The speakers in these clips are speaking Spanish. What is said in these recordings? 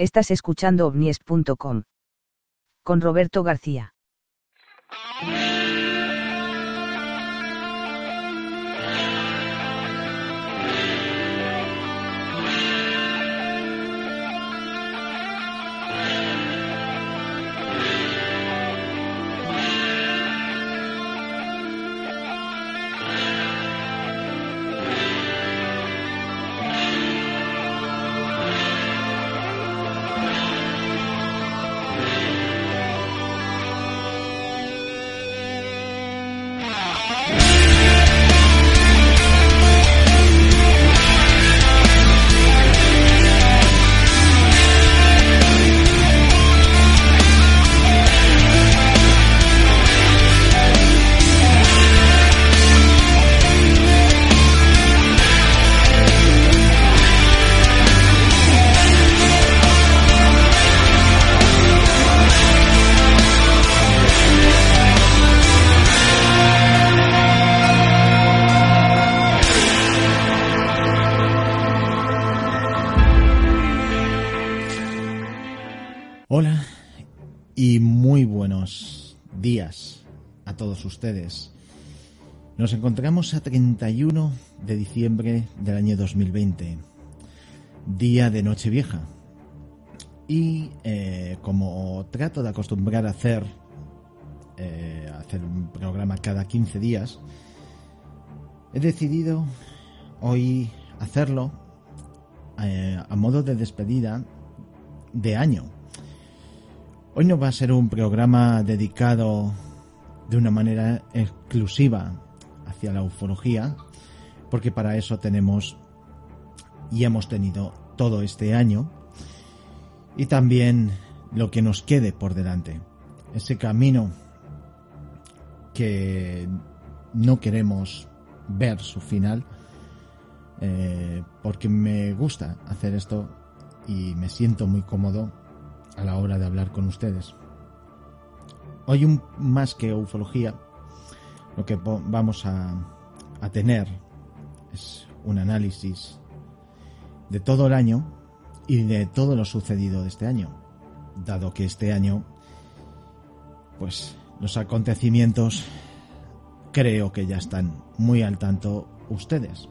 Estás escuchando ovnies.com. Con Roberto García. Días a todos ustedes. Nos encontramos a 31 de diciembre del año 2020, día de Nochevieja. Y eh, como trato de acostumbrar a hacer, eh, hacer un programa cada 15 días, he decidido hoy hacerlo eh, a modo de despedida de año Hoy no va a ser un programa dedicado de una manera exclusiva hacia la ufología, porque para eso tenemos y hemos tenido todo este año y también lo que nos quede por delante. Ese camino que no queremos ver su final, eh, porque me gusta hacer esto y me siento muy cómodo a la hora de hablar con ustedes. Hoy un, más que ufología, lo que vamos a, a tener es un análisis de todo el año y de todo lo sucedido de este año, dado que este año, pues los acontecimientos creo que ya están muy al tanto ustedes.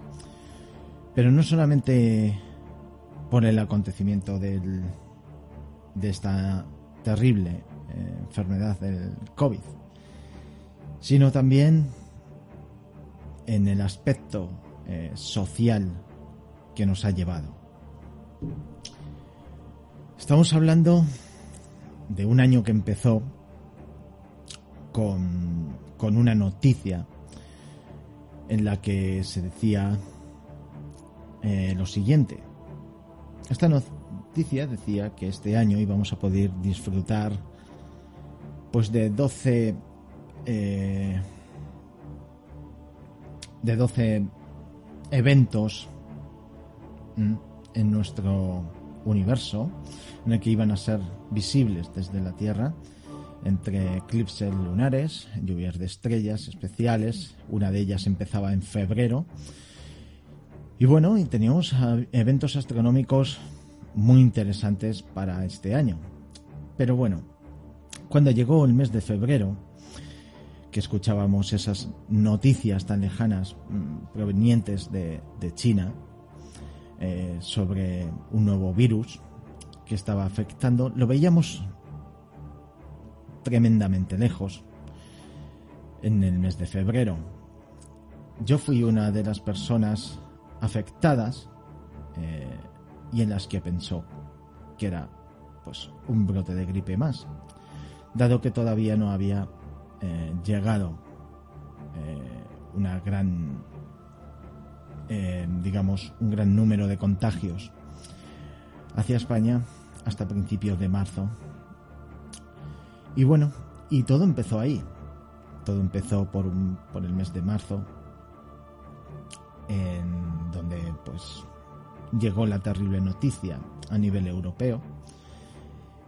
Pero no solamente por el acontecimiento del de esta terrible eh, enfermedad del COVID, sino también en el aspecto eh, social que nos ha llevado. Estamos hablando de un año que empezó con, con una noticia en la que se decía eh, lo siguiente. Esta, no, decía que este año íbamos a poder disfrutar pues de 12 eh, de 12 eventos en nuestro universo en el que iban a ser visibles desde la Tierra entre eclipses lunares, lluvias de estrellas especiales, una de ellas empezaba en febrero. Y bueno, y teníamos eventos astronómicos muy interesantes para este año. Pero bueno, cuando llegó el mes de febrero, que escuchábamos esas noticias tan lejanas mm, provenientes de, China eh, sobre un nuevo virus que estaba afectando, lo veíamos tremendamente lejos en el mes de febrero. Yo fui una de las personas afectadas y en las que pensó que era pues un brote de gripe más, dado que todavía no había eh, llegado eh, una gran eh, digamos un gran número de contagios hacia España hasta principios de marzo. Y bueno y todo empezó ahí. Todo empezó por, por el mes de marzo en donde pues llegó la terrible noticia a nivel europeo,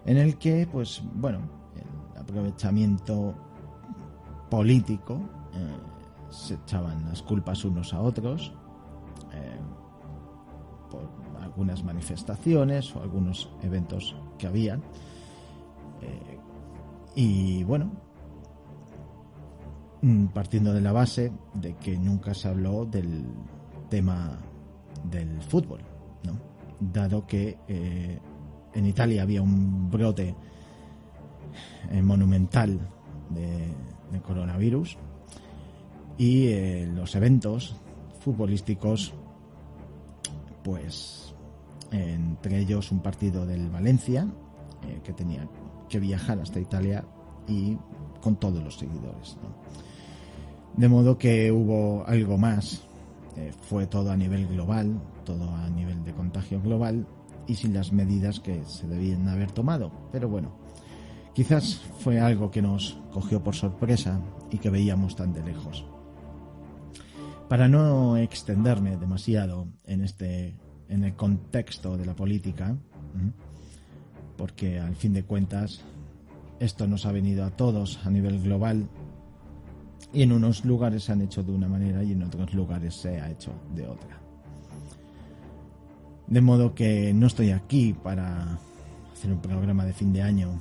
en el que, pues bueno, el aprovechamiento político eh, se echaban las culpas unos a otros eh, por algunas manifestaciones o algunos eventos que habían. Eh, y bueno, mm, partiendo de la base de que nunca se habló del tema del fútbol, dado que eh, en Italia había un brote eh, monumental de, coronavirus y eh, los eventos futbolísticos, pues entre ellos un partido del Valencia que tenía que viajar hasta Italia y con todos los seguidores. De modo que hubo algo más eh, fue todo a nivel global, todo a nivel de contagio global y sin las medidas que se debían haber tomado. Pero bueno, quizás fue algo que nos cogió por sorpresa y que veíamos tan de lejos. Para no extenderme demasiado en este en el contexto de la política, porque al fin de cuentas esto nos ha venido a todos a nivel global y en unos lugares se han hecho de una manera y en otros lugares se ha hecho de otra. De modo que no estoy aquí para hacer un programa de fin de año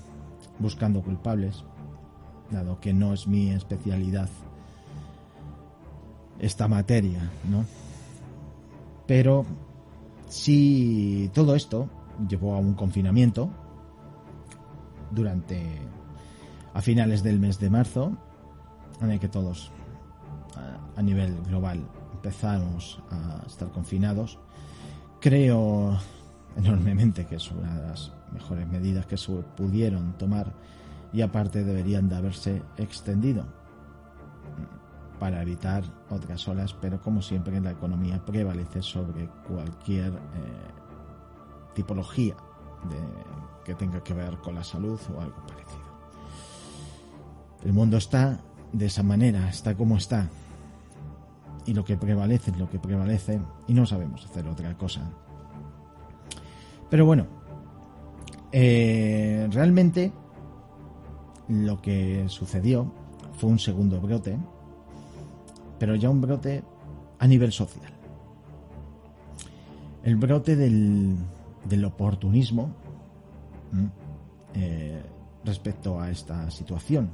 buscando culpables, dado que no es mi especialidad esta materia, ¿no? Pero si todo esto llevó a un confinamiento durante a finales del mes de marzo en el que todos a nivel global empezamos a estar confinados, creo enormemente que es una de las mejores medidas que se pudieron tomar y aparte deberían de haberse extendido para evitar otras olas, pero como siempre la economía prevalece sobre cualquier eh, tipología que tenga que ver con la salud o algo parecido. El mundo está de esa manera, está como está. Y lo que prevalece es lo que prevalece y no sabemos hacer otra cosa. Pero bueno, eh, realmente lo que sucedió fue un segundo brote, pero ya un brote a nivel social. El brote del, del oportunismo eh, respecto a esta situación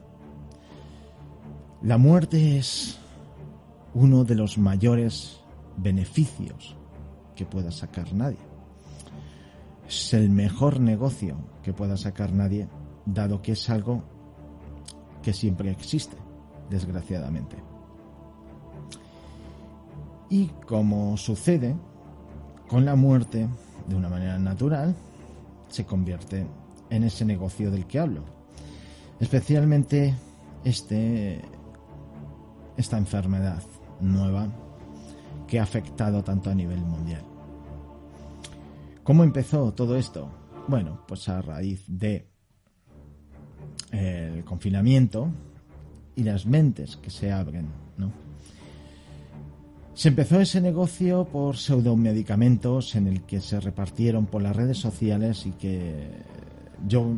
la muerte es uno de los mayores beneficios que pueda sacar nadie. Es el mejor negocio que pueda sacar nadie, dado que es algo que siempre existe, desgraciadamente. Y como sucede con la muerte, de una manera natural, se convierte en ese negocio del que hablo. Especialmente este esta enfermedad nueva que ha afectado tanto a nivel mundial. ¿Cómo empezó todo esto? Bueno, pues a raíz de el confinamiento y las mentes que se abren, ¿no? Se empezó ese negocio por pseudomedicamentos en el que se repartieron por las redes sociales y que yo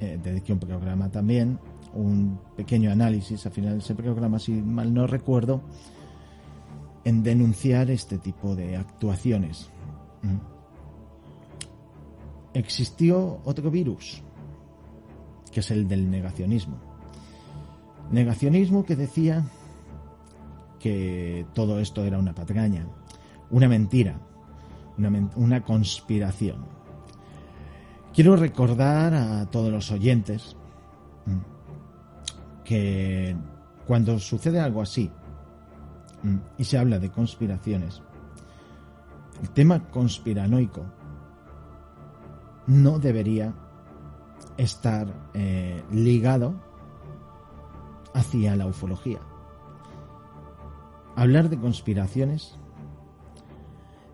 eh, dediqué un programa también un pequeño análisis al final de ese programa, si mal no recuerdo, en denunciar este tipo de actuaciones. ¿Mm? Existió otro virus, que es el del negacionismo. Negacionismo que decía que todo esto era una patraña, una mentira, una, una conspiración. Quiero recordar a todos los oyentes que cuando sucede algo así mm, y se habla de conspiraciones, el tema conspiranoico no debería estar eh, ligado hacia la ufología. Hablar de conspiraciones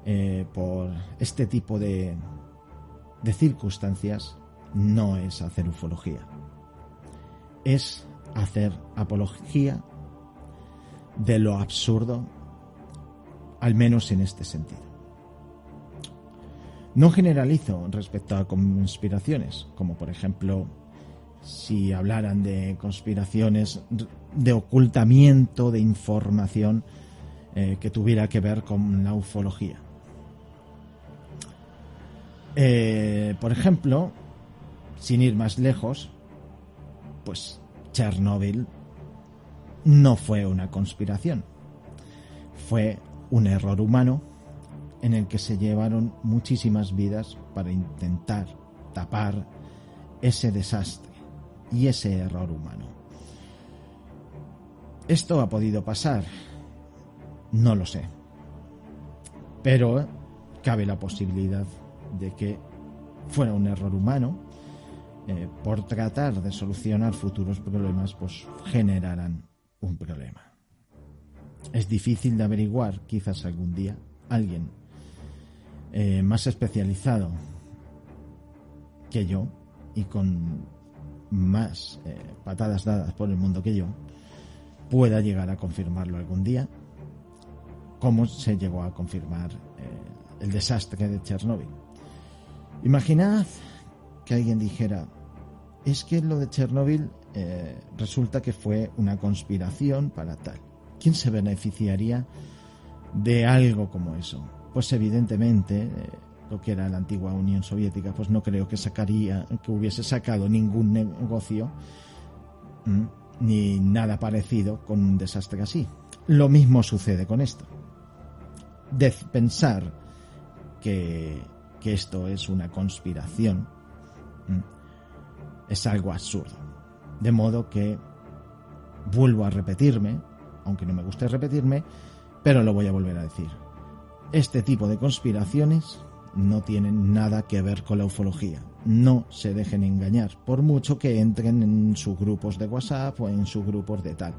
eh, por este tipo de, de circunstancias no es hacer ufología. Es hacer apología de lo absurdo, al menos en este sentido. No generalizo respecto a conspiraciones, como por ejemplo si hablaran de conspiraciones de ocultamiento de información eh, que tuviera que ver con la ufología. Eh, por ejemplo, sin ir más lejos, pues Chernóbil no fue una conspiración, fue un error humano en el que se llevaron muchísimas vidas para intentar tapar ese desastre y ese error humano. ¿Esto ha podido pasar? No lo sé. Pero cabe la posibilidad de que fuera un error humano eh, por tratar de solucionar futuros problemas, pues generarán un problema. Es difícil de averiguar, quizás algún día alguien eh, más especializado que yo y con más eh, patadas dadas por el mundo que yo pueda llegar a confirmarlo algún día, como se llegó a confirmar el desastre de Chernóbil. Imaginad que alguien dijera, es que lo de Chernóbil eh, resulta que fue una conspiración para tal. ¿Quién se beneficiaría de algo como eso? Pues evidentemente eh, lo que era la antigua Unión Soviética, pues no creo que sacaría, que hubiese sacado ningún negocio ni nada parecido con un desastre así. Lo mismo sucede con esto. De pensar que, esto es una conspiración es algo absurdo. De modo que vuelvo a repetirme, aunque no me guste repetirme, pero lo voy a volver a decir. Este tipo de conspiraciones no tienen nada que ver con la ufología. No se dejen engañar, por mucho que entren en sus grupos de WhatsApp o en sus grupos de tal.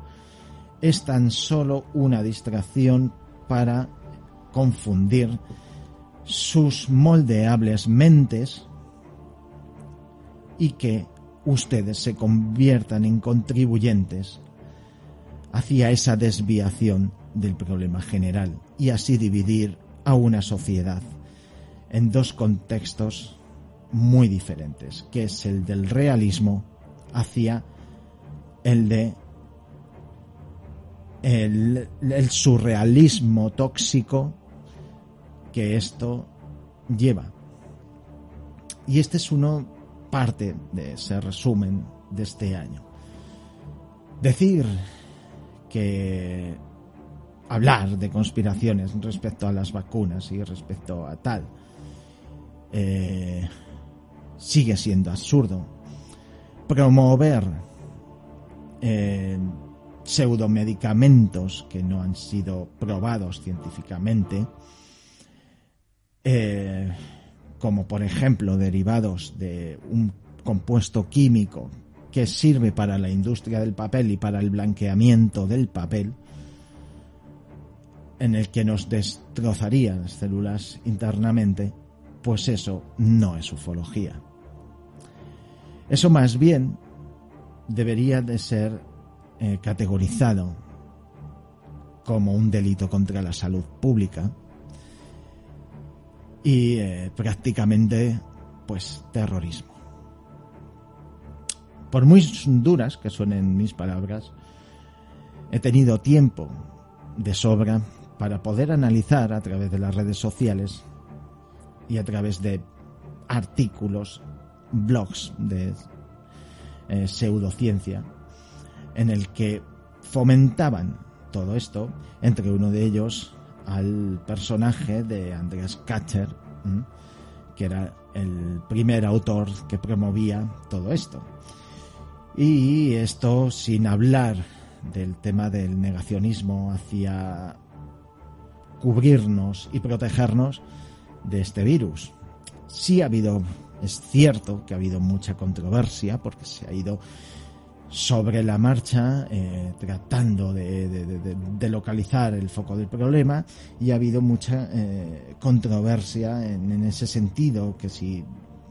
Es tan solo una distracción para confundir sus moldeables mentes y que ustedes se conviertan en contribuyentes hacia esa desviación del problema general y así dividir a una sociedad en dos contextos muy diferentes, que es el del realismo hacia el de el, surrealismo tóxico que esto lleva. Y este es uno parte de ese resumen de este año. Decir que hablar de conspiraciones respecto a las vacunas y respecto a tal eh, sigue siendo absurdo. Promover eh, pseudomedicamentos que no han sido probados científicamente, eh, como por ejemplo derivados de un compuesto químico que sirve para la industria del papel y para el blanqueamiento del papel, en el que nos destrozarían las células internamente, pues eso no es ufología. Eso más bien debería de ser eh, categorizado como un delito contra la salud pública y eh, prácticamente pues terrorismo. Por muy duras que suenen mis palabras, he tenido tiempo de sobra para poder analizar a través de las redes sociales y a través de artículos, blogs de eh, pseudociencia, en el que fomentaban todo esto, entre uno de ellos al personaje de Andreas Katcher, que era el primer autor que promovía todo esto. Y esto sin hablar del tema del negacionismo hacia cubrirnos y protegernos de este virus. Sí ha habido, es cierto que ha habido mucha controversia porque se ha ido sobre la marcha eh, tratando de, localizar el foco del problema y ha habido mucha eh, controversia en, ese sentido que si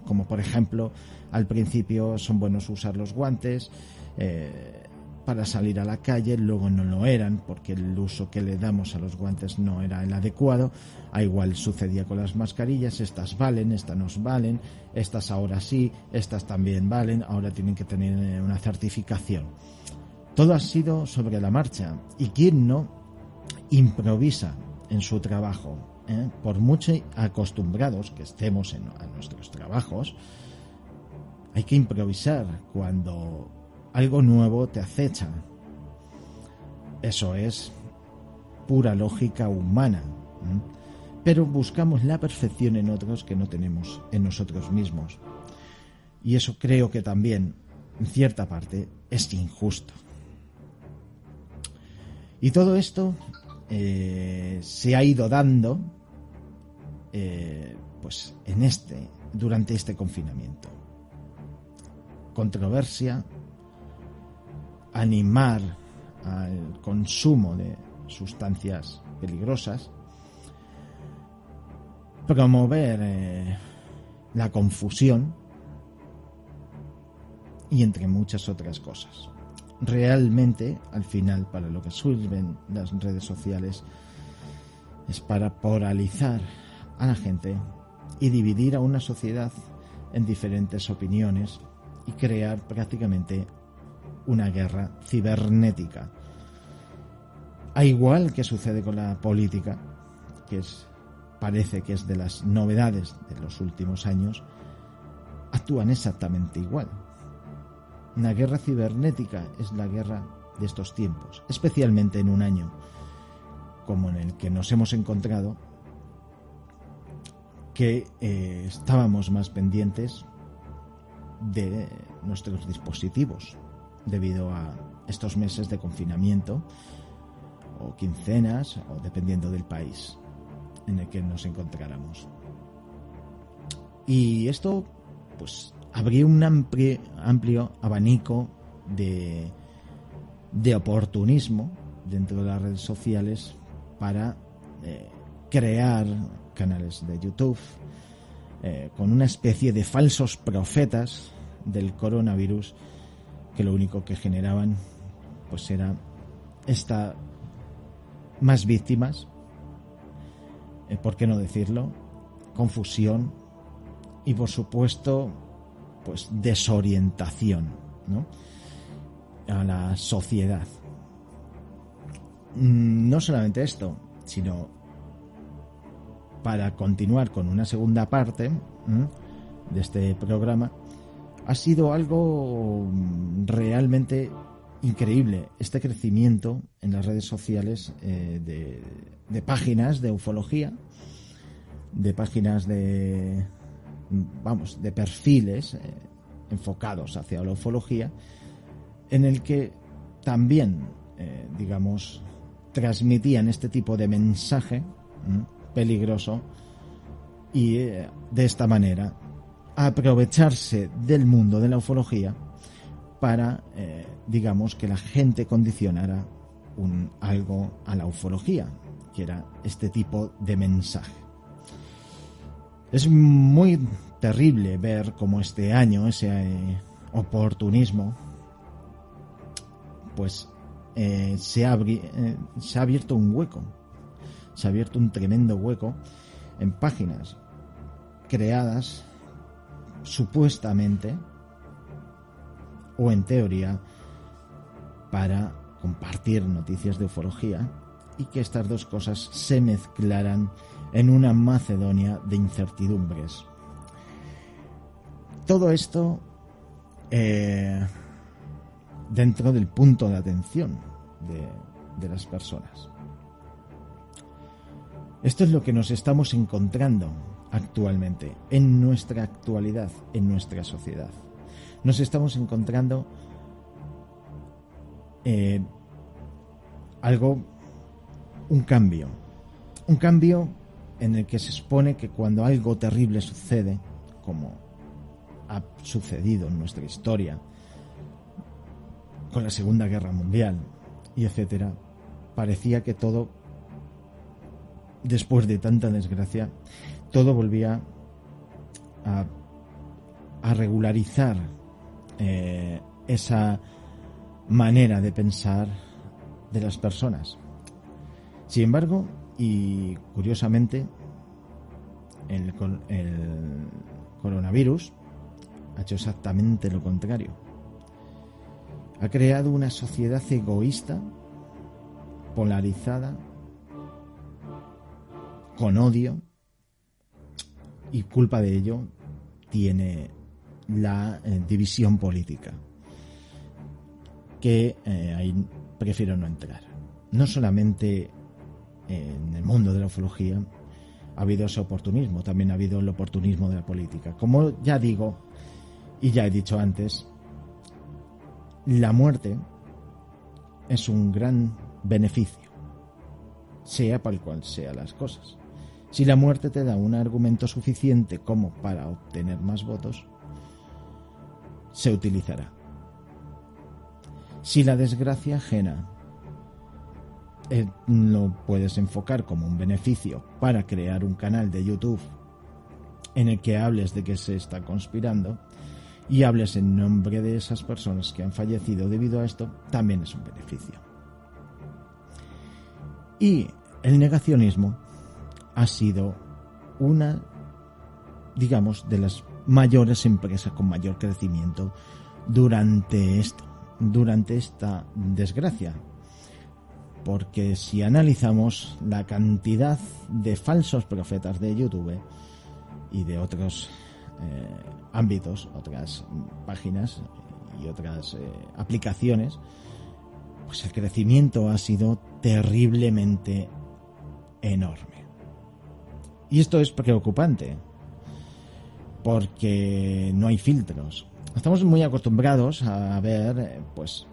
como por ejemplo al principio son buenos usar los guantes eh, para salir a la calle, luego no lo eran porque el uso que le damos a los guantes no era el adecuado. A igual sucedía con las mascarillas, estas valen, estas nos valen, estas ahora sí, estas también valen, ahora tienen que tener eh, una certificación. Todo ha sido sobre la marcha y quien no improvisa en su trabajo, ¿eh? por mucho acostumbrados que estemos a nuestros trabajos, hay que improvisar cuando algo nuevo te acecha. Eso es pura lógica humana. Pero buscamos la perfección en otros que no tenemos en nosotros mismos. Y eso creo que también, en cierta parte, es injusto. Y todo esto eh, se ha ido dando eh, pues en este durante este confinamiento controversia animar al consumo de sustancias peligrosas promover eh, la confusión y entre muchas otras cosas. Realmente al final para lo que sirven las redes sociales es para polarizar a la gente y dividir a una sociedad en diferentes opiniones y crear prácticamente una guerra cibernética. A igual que sucede con la política, que es, parece que es de las novedades de los últimos años, actúan exactamente igual. Una guerra cibernética es la guerra de estos tiempos, especialmente en un año como en el que nos hemos encontrado, que eh, estábamos más pendientes de nuestros dispositivos debido a estos meses de confinamiento o quincenas o dependiendo del país en el que nos encontráramos. Y esto pues habría un amplio, amplio abanico de, de, oportunismo dentro de las redes sociales para eh, crear canales de YouTube eh, con una especie de falsos profetas del coronavirus que lo único que generaban pues era esta más víctimas, eh, ¿por qué no decirlo? Confusión y por supuesto pues desorientación ¿no? a la sociedad. Mm, no solamente esto, sino para continuar con una segunda parte de este programa, ha sido algo realmente increíble este crecimiento en las redes sociales eh, de, páginas de ufología, de páginas de, vamos, de perfiles eh, enfocados hacia la ufología, en el que también, eh, digamos, transmitían este tipo de mensaje peligroso y de esta manera aprovecharse del mundo de la ufología para, eh, digamos, que la gente condicionara algo a la ufología, que era este tipo de mensaje. Es muy terrible ver cómo este año ese eh, oportunismo pues se, ha se ha abierto un hueco se ha abierto un tremendo hueco en páginas creadas supuestamente o en teoría para compartir noticias de ufología y que estas dos cosas se mezclaran en una Macedonia de incertidumbres. Todo esto eh, dentro del punto de atención de, de las personas. Esto es lo que nos estamos encontrando actualmente, en nuestra actualidad, en nuestra sociedad. Nos estamos encontrando eh, algo, un cambio, un cambio en el que se expone que cuando algo terrible sucede, como ha sucedido en nuestra historia, con la Segunda Guerra Mundial y etcétera, parecía que todo después de tanta desgracia, todo volvía a, regularizar eh, esa manera de pensar de las personas. Sin embargo, y curiosamente, el, el coronavirus ha hecho exactamente lo contrario. Ha creado una sociedad egoísta, polarizada, con odio y culpa de ello tiene la eh, división política que eh, ahí prefiero no entrar. No solamente en el mundo de la ufología ha habido ese oportunismo, también ha habido el oportunismo de la política. Como ya digo, y ya he dicho antes, la muerte es un gran beneficio, sea para el cual sean las cosas. Si la muerte te da un argumento suficiente como para obtener más votos, se utilizará. Si la desgracia ajena eh, lo puedes enfocar como un beneficio para crear un canal de YouTube en el que hables de que se está conspirando y hables en nombre de esas personas que han fallecido debido a esto, también es un beneficio. Y el negacionismo ha sido una, digamos, de las mayores empresas con mayor crecimiento durante esto, durante esta desgracia. Porque si analizamos la cantidad de falsos profetas de YouTube y de otros eh, ámbitos, otras páginas y otras eh, aplicaciones, pues el crecimiento ha sido terriblemente enorme. Y esto es preocupante, porque no hay filtros. Estamos muy acostumbrados a ver, pues,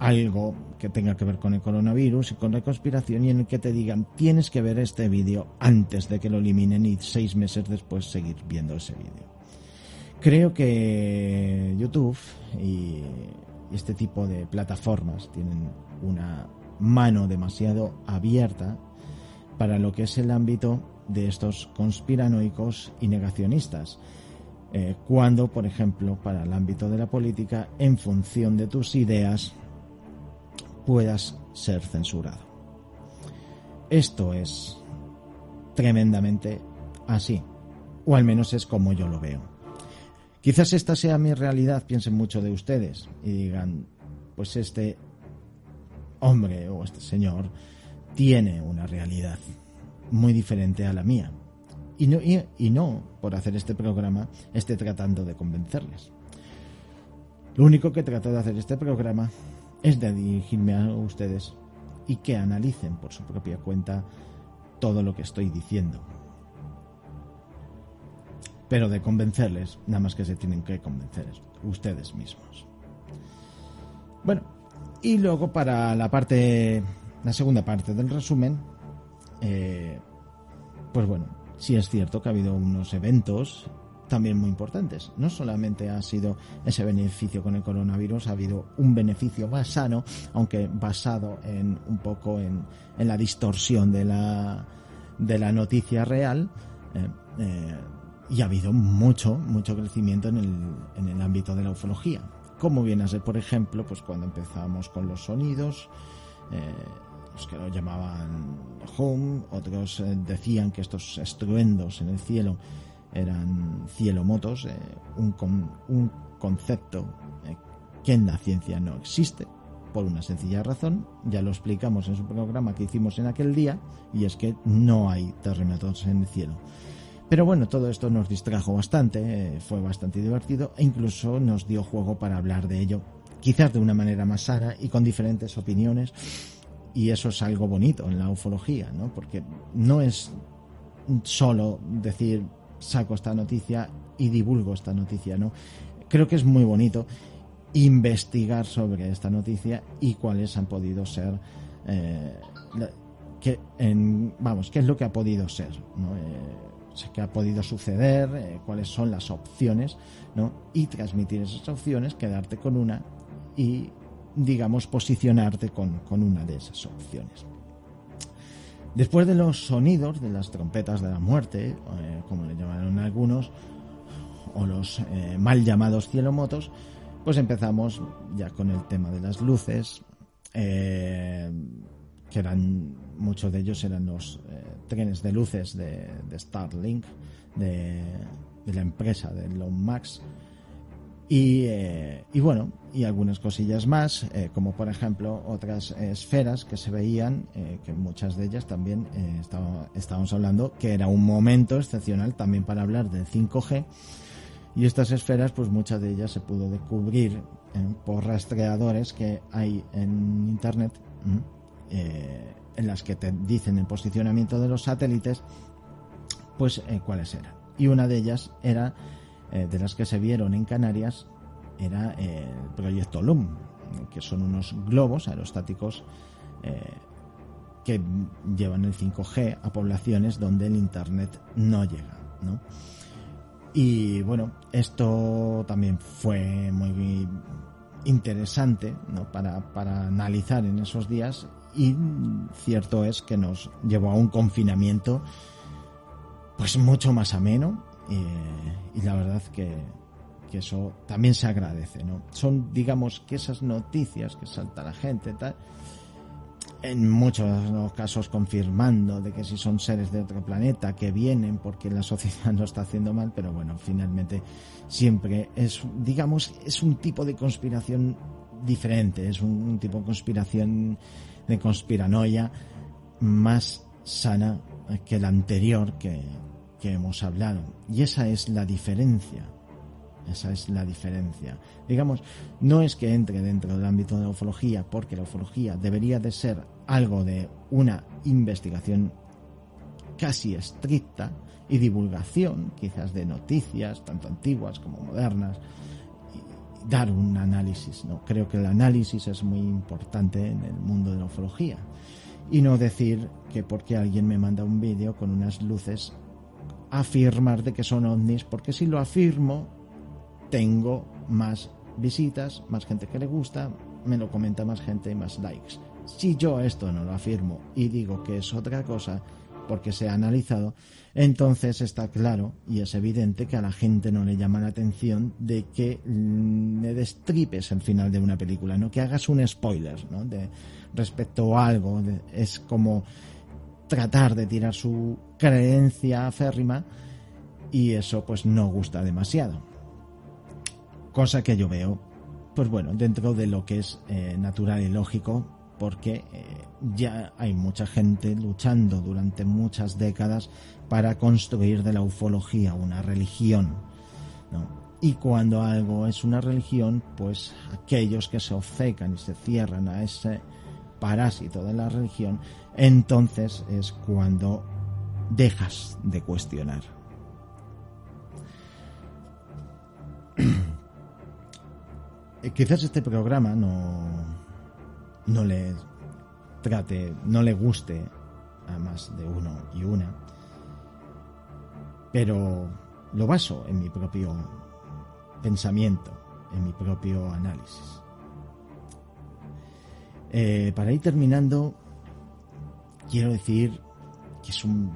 algo que tenga que ver con el coronavirus y con la conspiración y en el que te digan tienes que ver este vídeo antes de que lo eliminen y seis meses después seguir viendo ese vídeo. Creo que YouTube y este tipo de plataformas tienen una mano demasiado abierta para lo que es el ámbito de estos conspiranoicos y negacionistas. Eh, cuando, por ejemplo, para el ámbito de la política, en función de tus ideas, puedas ser censurado. Esto es tremendamente así, o al menos es como yo lo veo. Quizás esta sea mi realidad, piensen mucho de ustedes y digan, pues este hombre o este señor tiene una realidad muy diferente a la mía. Y no, y, no, por hacer este programa, esté tratando de convencerles. Lo único que trato de hacer este programa es de dirigirme a ustedes y que analicen por su propia cuenta todo lo que estoy diciendo. Pero de convencerles, nada más que se tienen que convencer ustedes mismos. Bueno, y luego para la parte, la segunda parte del resumen, eh, pues bueno, sí es cierto que ha habido unos eventos también muy importantes. No solamente ha sido ese beneficio con el coronavirus, ha habido un beneficio más sano, aunque basado en un poco en, la distorsión de la, de la noticia real. Eh, eh, y ha habido mucho, mucho crecimiento en el, en el ámbito de la ufología. Como viene a ser, por ejemplo, pues cuando empezamos con los sonidos, que lo llamaban home, otros eh, decían que estos estruendos en el cielo eran cielomotos, eh, un, un concepto eh, que en la ciencia no existe, por una sencilla razón, ya lo explicamos en su programa que hicimos en aquel día, y es que no hay terremotos en el cielo. Pero bueno, todo esto nos distrajo bastante, fue bastante divertido e incluso nos dio juego para hablar de ello, quizás de una manera más sana y con diferentes opiniones y eso es algo bonito en la ufología, ¿no? Porque no es solo decir saco esta noticia y divulgo esta noticia, ¿no? Creo que es muy bonito investigar sobre esta noticia y cuáles han podido ser eh, vamos qué es lo que ha podido ser ¿no? Eh, qué ha podido suceder eh, cuáles son las opciones ¿no? y transmitir esas opciones quedarte con una y digamos, posicionarte con, una de esas opciones. Después de los sonidos de las trompetas de la muerte, eh, como le llamaron algunos, o los eh, mal llamados cielomotos, pues empezamos ya con el tema de las luces, eh, que eran, muchos de ellos eran los trenes de luces de, Starlink, de, de, la empresa de Elon Max, Y, eh, y, bueno, y algunas cosillas más, eh, como por ejemplo otras esferas que se veían, eh, que muchas de ellas también estaba, estábamos hablando, que era un momento excepcional también para hablar del 5G. Y estas esferas, pues muchas de ellas se pudo descubrir por rastreadores que hay en Internet, en las que te dicen el posicionamiento de los satélites, pues cuáles eran. Y una de ellas era eh, de las que se vieron en Canarias era el proyecto LUM, que son unos globos aerostáticos eh, que llevan el 5G a poblaciones donde el Internet no llega. Y bueno, esto también fue muy interesante para, para analizar en esos días y cierto es que nos llevó a un confinamiento pues mucho más ameno y la verdad que, eso también se agradece, ¿no? Son, digamos, que esas noticias que salta la gente, tal, en muchos casos confirmando de que si son seres de otro planeta que vienen porque la sociedad lo está haciendo mal, pero bueno, finalmente siempre es, digamos, es un tipo de conspiración diferente, es un, tipo de conspiración de conspiranoia más sana que la anterior que, que hemos hablado. Y esa es la diferencia. Esa es la diferencia. Digamos, no es que entre dentro del ámbito de la ufología, porque la ufología debería de ser algo de una investigación casi estricta y divulgación, quizás de noticias, tanto antiguas como modernas, y dar un análisis. ¿no? Creo que el análisis es muy importante en el mundo de la ufología. Y no decir que porque alguien me manda un vídeo con unas luces afirmar de que son ovnis, porque si lo afirmo, tengo más visitas, más gente que le gusta, me lo comenta más gente y más likes. Si yo esto no lo afirmo y digo que es otra cosa, porque se ha analizado, entonces está claro y es evidente que a la gente no le llama la atención de que le destripes el final de una película, no que hagas un spoiler, ¿no? De respecto a algo, es como tratar de tirar su creencia férrima y eso pues no gusta demasiado. Cosa que yo veo, pues bueno, dentro de lo que es eh, natural y lógico, porque eh, ya hay mucha gente luchando durante muchas décadas para construir de la ufología una religión. Y cuando algo es una religión, pues aquellos que se obcecan y se cierran a ese parásito de la religión, entonces es cuando dejas de cuestionar. Quizás este programa no, no le trate, no le guste a más de uno y una, pero lo baso en mi propio pensamiento, en mi propio análisis. Eh, para ir terminando, quiero decir que es un...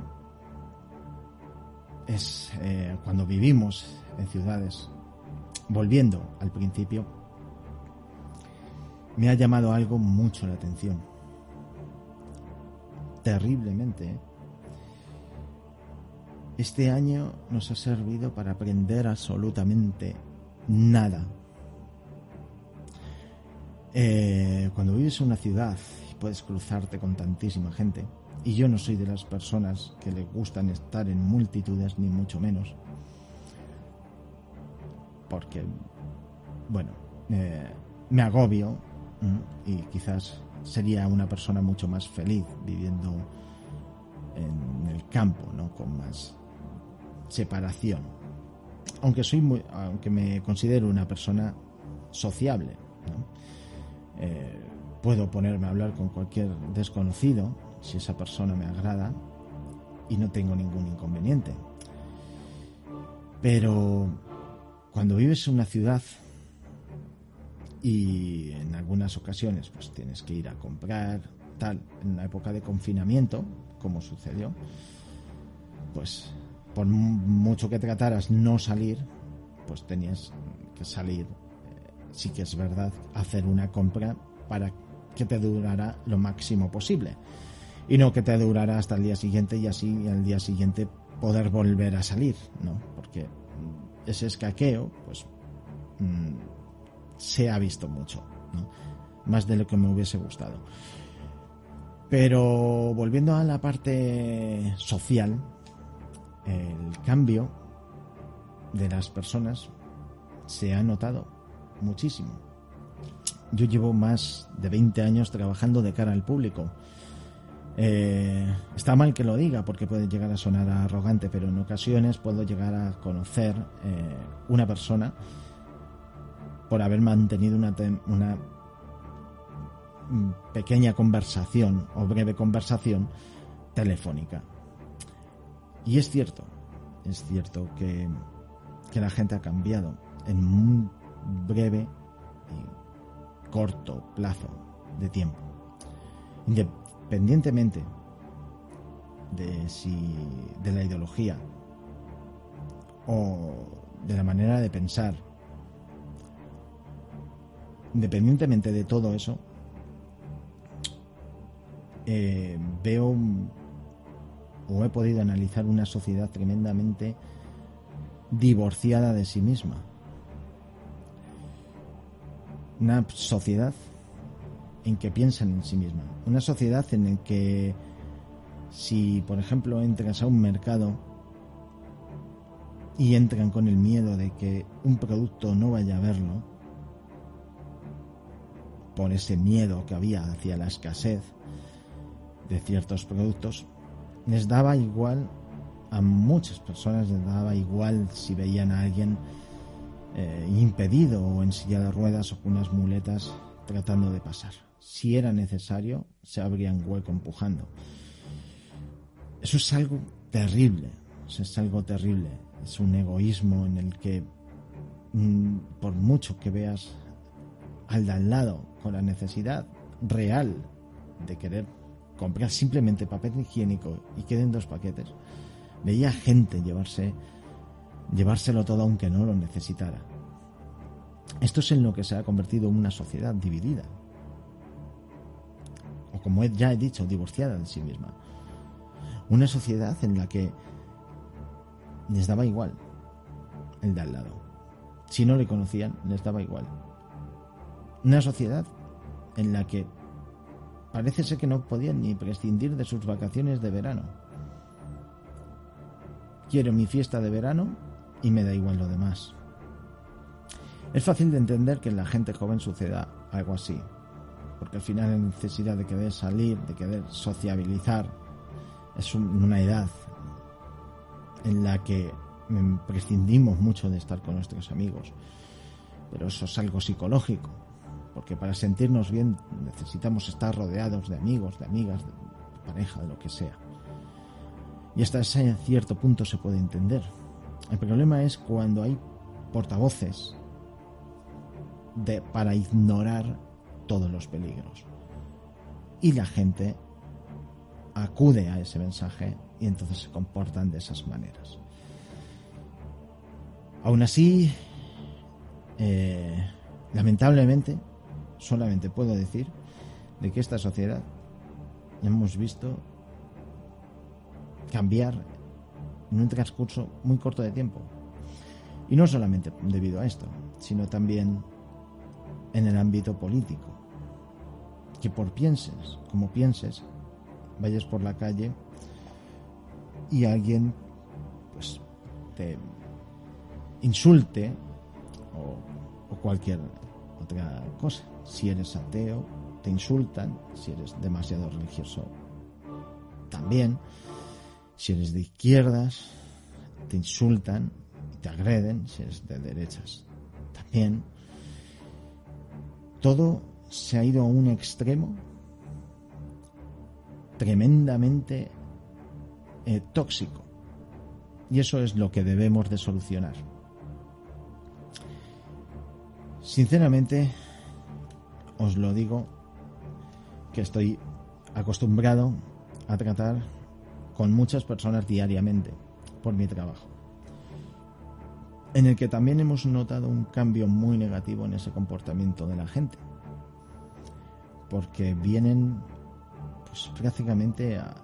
es eh, cuando vivimos en ciudades, volviendo al principio, me ha llamado algo mucho la atención. Terriblemente. ¿eh? Este año nos ha servido para aprender absolutamente nada eh, cuando vives en una ciudad y puedes cruzarte con tantísima gente, y yo no soy de las personas que le gustan estar en multitudes, ni mucho menos, porque, bueno, eh, me agobio y quizás sería una persona mucho más feliz viviendo en el campo, ¿no? Con más separación. Aunque soy muy, aunque me considero una persona sociable, ¿no? Eh, puedo ponerme a hablar con cualquier desconocido si esa persona me agrada y no tengo ningún inconveniente. Pero cuando vives en una ciudad y en algunas ocasiones pues tienes que ir a comprar tal en una época de confinamiento como sucedió pues por mucho que trataras no salir pues tenías que salir sí que es verdad, hacer una compra para que te durara lo máximo posible. Y no que te durara hasta el día siguiente y así al día siguiente poder volver a salir, ¿no? Porque ese escaqueo, pues mm, se ha visto mucho, más de lo que me hubiese gustado. Pero volviendo a la parte social, el cambio de las personas se ha notado muchísimo. Yo llevo más de 20 años trabajando de cara al público. Eh, está mal que lo diga porque puede llegar a sonar arrogante, pero en ocasiones puedo llegar a conocer eh, una persona por haber mantenido una, una pequeña conversación o breve conversación telefónica. Y es cierto, es cierto que, que la gente ha cambiado en breve y corto plazo de tiempo. Independientemente de si de la ideología o de la manera de pensar, independientemente de todo eso, eh, veo o he podido analizar una sociedad tremendamente divorciada de sí misma. Una sociedad en que piensan en sí misma. Una sociedad en la que si, por ejemplo, entras a un mercado y entran con el miedo de que un producto no vaya a verlo, por ese miedo que había hacia la escasez de ciertos productos, les daba igual a muchas personas les daba igual si veían a alguien eh, impedido o en silla de ruedas o con unas muletas tratando de pasar. Si era necesario, se abrían hueco empujando. Eso es algo terrible, eso es algo terrible. Es un egoísmo en el que, mm, por mucho que veas al de al lado con la necesidad real de querer comprar simplemente papel higiénico y queden dos paquetes, veía gente llevarse llevárselo todo aunque no lo necesitara. Esto es en lo que se ha convertido en una sociedad dividida. O como ya he dicho, divorciada de sí misma. Una sociedad en la que les daba igual el de al lado. Si no le conocían, les daba igual. Una sociedad en la que parece ser que no podían ni prescindir de sus vacaciones de verano Quiero mi fiesta de verano y me da igual lo demás. Es fácil de entender que en la gente joven suceda algo así, porque al final la necesidad de querer salir, de querer sociabilizar, es una edad en la que prescindimos mucho de estar con nuestros amigos. Pero eso es algo psicológico, porque para sentirnos bien necesitamos estar rodeados de amigos, de amigas, de pareja, de lo que sea. Y hasta ese cierto punto se puede entender. El problema es cuando hay portavoces de, para ignorar todos los peligros. Y la gente acude a ese mensaje y entonces se comportan de esas maneras. Aún así, eh, lamentablemente, solamente puedo decir de que esta sociedad hemos visto cambiar en un transcurso muy corto de tiempo. Y no solamente debido a esto, sino también en el ámbito político. Que por pienses, como pienses, vayas por la calle y alguien pues te insulte o, o cualquier otra cosa. Si eres ateo, te insultan, si eres demasiado religioso, también. Si eres de izquierdas, te insultan y te agreden. Si eres de derechas, también. Todo se ha ido a un extremo tremendamente eh, tóxico. Y eso es lo que debemos de solucionar. Sinceramente, os lo digo, que estoy acostumbrado a tratar con muchas personas diariamente por mi trabajo. En el que también hemos notado un cambio muy negativo en ese comportamiento de la gente. Porque vienen pues, prácticamente a,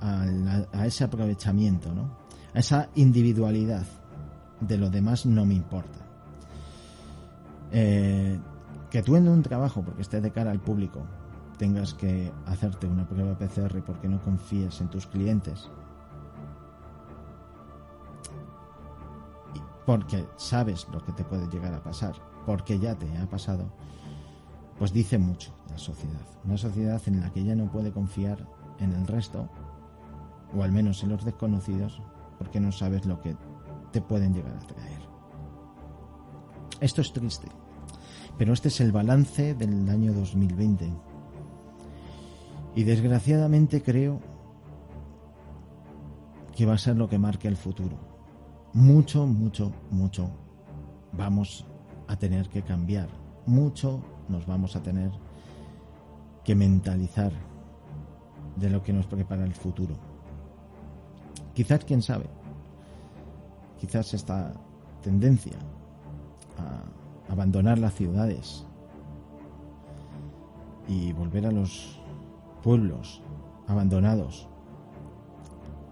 a, ese aprovechamiento, ¿no? a esa individualidad de lo demás no me importa. Eh, que tú en un trabajo, porque esté de cara al público, tengas que hacerte una prueba PCR porque no confíes en tus clientes, porque sabes lo que te puede llegar a pasar, porque ya te ha pasado, pues dice mucho la sociedad. Una sociedad en la que ya no puede confiar en el resto, o al menos en los desconocidos, porque no sabes lo que te pueden llegar a traer. Esto es triste, pero este es el balance del año 2020. Y desgraciadamente creo que va a ser lo que marque el futuro. Mucho, mucho, mucho vamos a tener que cambiar. Mucho nos vamos a tener que mentalizar de lo que nos prepara el futuro. Quizás, quién sabe, quizás esta tendencia a abandonar las ciudades y volver a los pueblos abandonados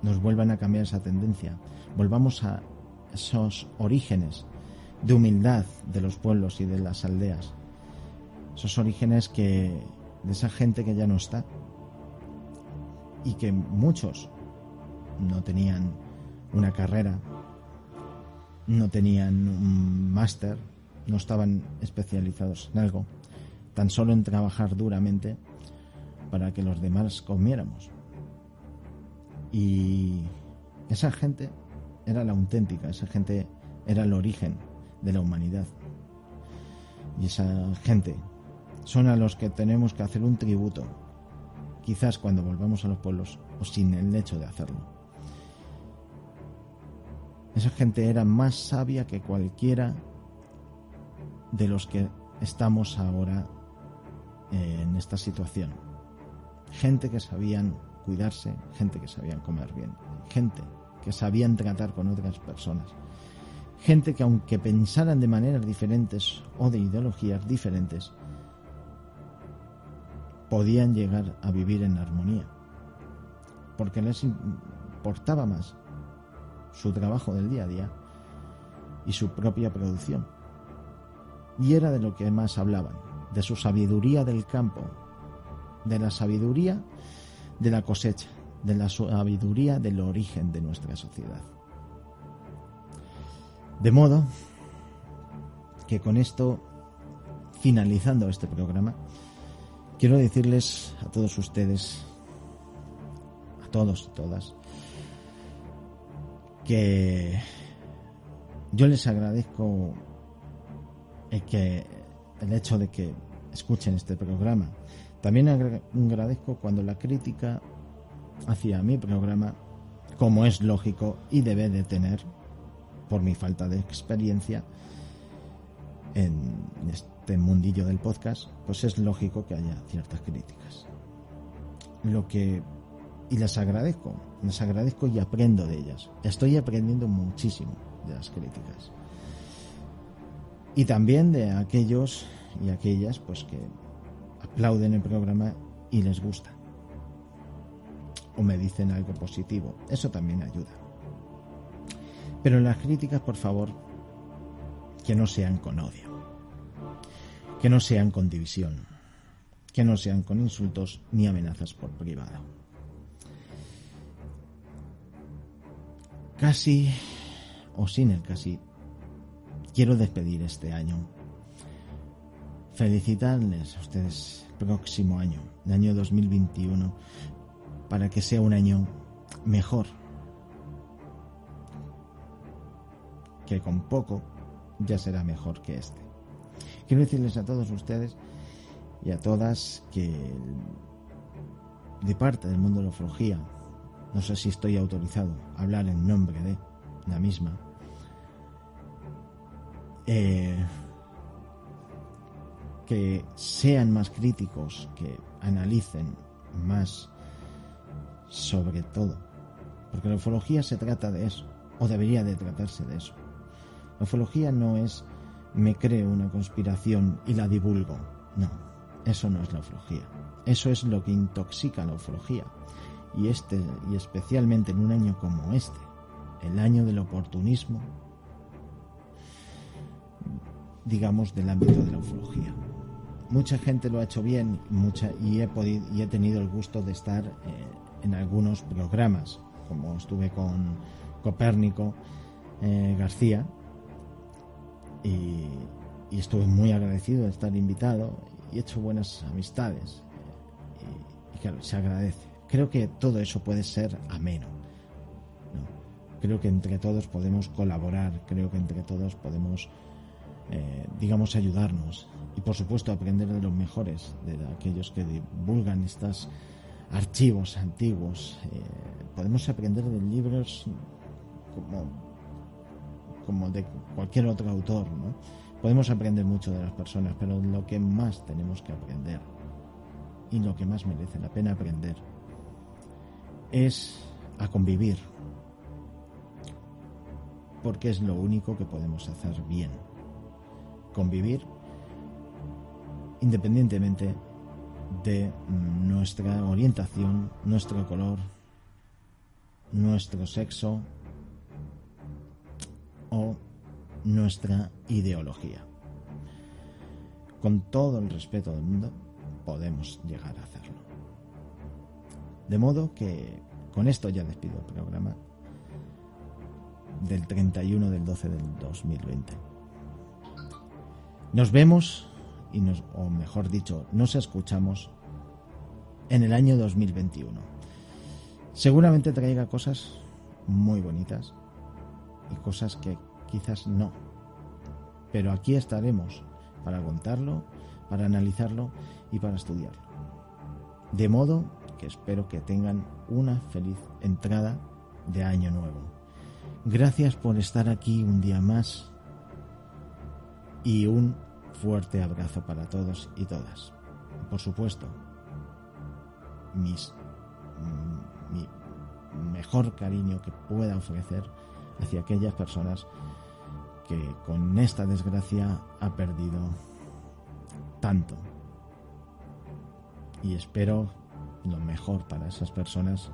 nos vuelvan a cambiar esa tendencia, volvamos a esos orígenes de humildad de los pueblos y de las aldeas, esos orígenes que de esa gente que ya no está y que muchos no tenían una carrera, no tenían un máster, no estaban especializados en algo, tan solo en trabajar duramente para que los demás comiéramos. Y esa gente era la auténtica, esa gente era el origen de la humanidad. Y esa gente son a los que tenemos que hacer un tributo, quizás cuando volvamos a los pueblos o sin el hecho de hacerlo. Esa gente era más sabia que cualquiera de los que estamos ahora en esta situación. Gente que sabían cuidarse, gente que sabían comer bien, gente que sabían tratar con otras personas, gente que aunque pensaran de maneras diferentes o de ideologías diferentes, podían llegar a vivir en armonía, porque les importaba más su trabajo del día a día y su propia producción. Y era de lo que más hablaban, de su sabiduría del campo, de la sabiduría de la cosecha, de la sabiduría del origen de nuestra sociedad. De modo que con esto, finalizando este programa, quiero decirles a todos ustedes, a todos y todas, que yo les agradezco el, que, el hecho de que escuchen este programa. También agradezco cuando la crítica hacia mi programa, como es lógico y debe de tener, por mi falta de experiencia en este mundillo del podcast, pues es lógico que haya ciertas críticas. Lo que y las agradezco, las agradezco y aprendo de ellas. Estoy aprendiendo muchísimo de las críticas. Y también de aquellos y aquellas pues que aplauden el programa y les gusta. O me dicen algo positivo. Eso también ayuda. Pero las críticas, por favor, que no sean con odio. Que no sean con división. Que no sean con insultos ni amenazas por privado. Casi, o sin el casi, quiero despedir este año. Felicitarles a ustedes el próximo año, el año 2021, para que sea un año mejor. Que con poco ya será mejor que este. Quiero decirles a todos ustedes y a todas que de parte del mundo de la ufología, no sé si estoy autorizado a hablar en nombre de la misma, eh, que sean más críticos, que analicen más sobre todo. Porque la ufología se trata de eso, o debería de tratarse de eso. La ufología no es me creo una conspiración y la divulgo. No, eso no es la ufología. Eso es lo que intoxica la ufología. Y este, y especialmente en un año como este, el año del oportunismo, digamos, del ámbito de la ufología. Mucha gente lo ha hecho bien mucha, y, he podido, y he tenido el gusto de estar eh, en algunos programas, como estuve con Copérnico eh, García, y, y, estuve muy agradecido de estar invitado y he hecho buenas amistades. Y, y se agradece. Creo que todo eso puede ser ameno. Creo que entre todos podemos colaborar, creo que entre todos podemos, eh, digamos, ayudarnos y por supuesto aprender de los mejores, de aquellos que divulgan estos archivos antiguos. Eh, podemos aprender de libros como, como de cualquier otro autor, ¿no? Podemos aprender mucho de las personas, pero lo que más tenemos que aprender y lo que más merece la pena aprender es a convivir, porque es lo único que podemos hacer bien. Convivir independientemente de nuestra orientación, nuestro color, nuestro sexo o nuestra ideología. Con todo el respeto del mundo, podemos llegar a hacerlo. De modo que con esto ya despido el programa del 31 del 12 del 2020. Nos vemos, y nos, o mejor dicho, nos escuchamos en el año 2021. Seguramente traiga cosas muy bonitas y cosas que quizás no. Pero aquí estaremos para contarlo, para analizarlo y para estudiarlo. De modo que espero que tengan una feliz entrada de año nuevo. Gracias por estar aquí un día más y un fuerte abrazo para todos y todas. Por supuesto, mm, mi mejor cariño que pueda ofrecer hacia aquellas personas que con esta desgracia ha perdido tanto. Y espero lo mejor para esas personas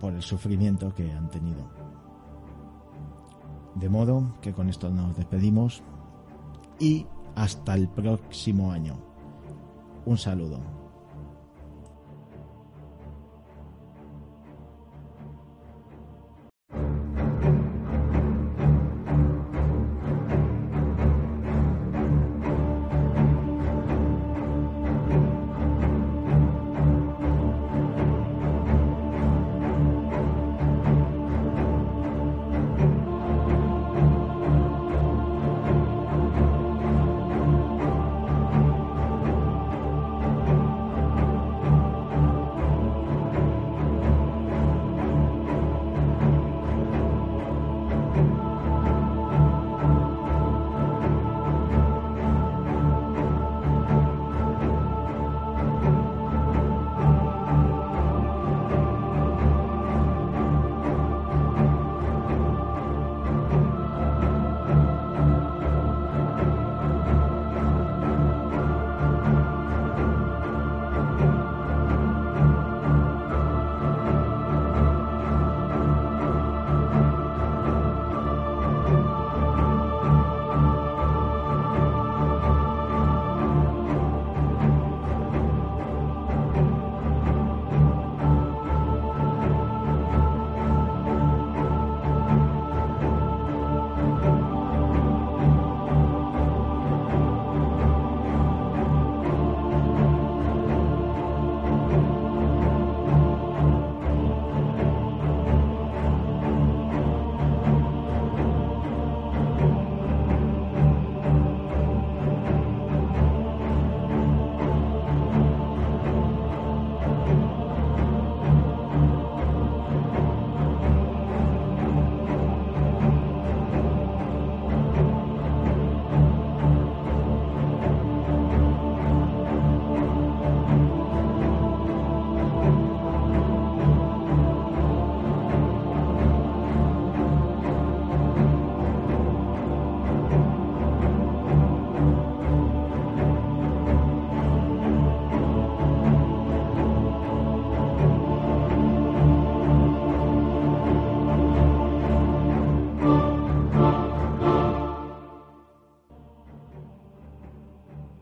por el sufrimiento que han tenido. De modo que con esto nos despedimos y hasta el próximo año. Un saludo.